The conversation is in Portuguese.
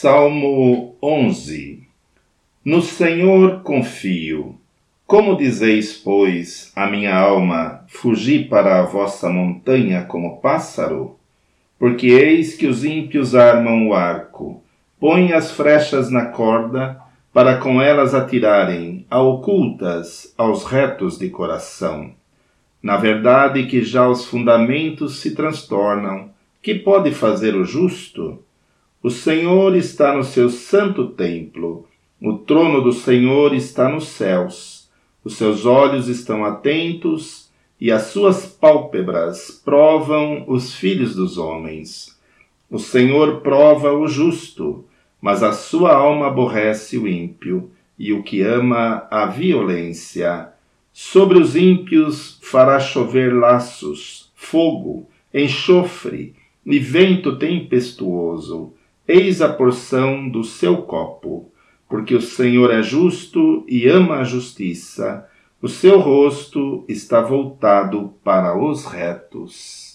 Salmo 11 No Senhor confio. Como dizeis, pois, a minha alma, fugi para a vossa montanha como pássaro? Porque eis que os ímpios armam o arco, põem as frechas na corda, para com elas atirarem, a ocultas, aos retos de coração. Na verdade que já os fundamentos se transtornam, que pode fazer o justo? O Senhor está no seu santo templo. O trono do Senhor está nos céus. Os seus olhos estão atentos e as suas pálpebras provam os filhos dos homens. O Senhor prova o justo, mas a sua alma aborrece o ímpio e o que ama a violência. Sobre os ímpios fará chover laços, fogo, enxofre e vento tempestuoso Eis a porção do seu copo, porque o Senhor é justo e ama a justiça, o seu rosto está voltado para os retos.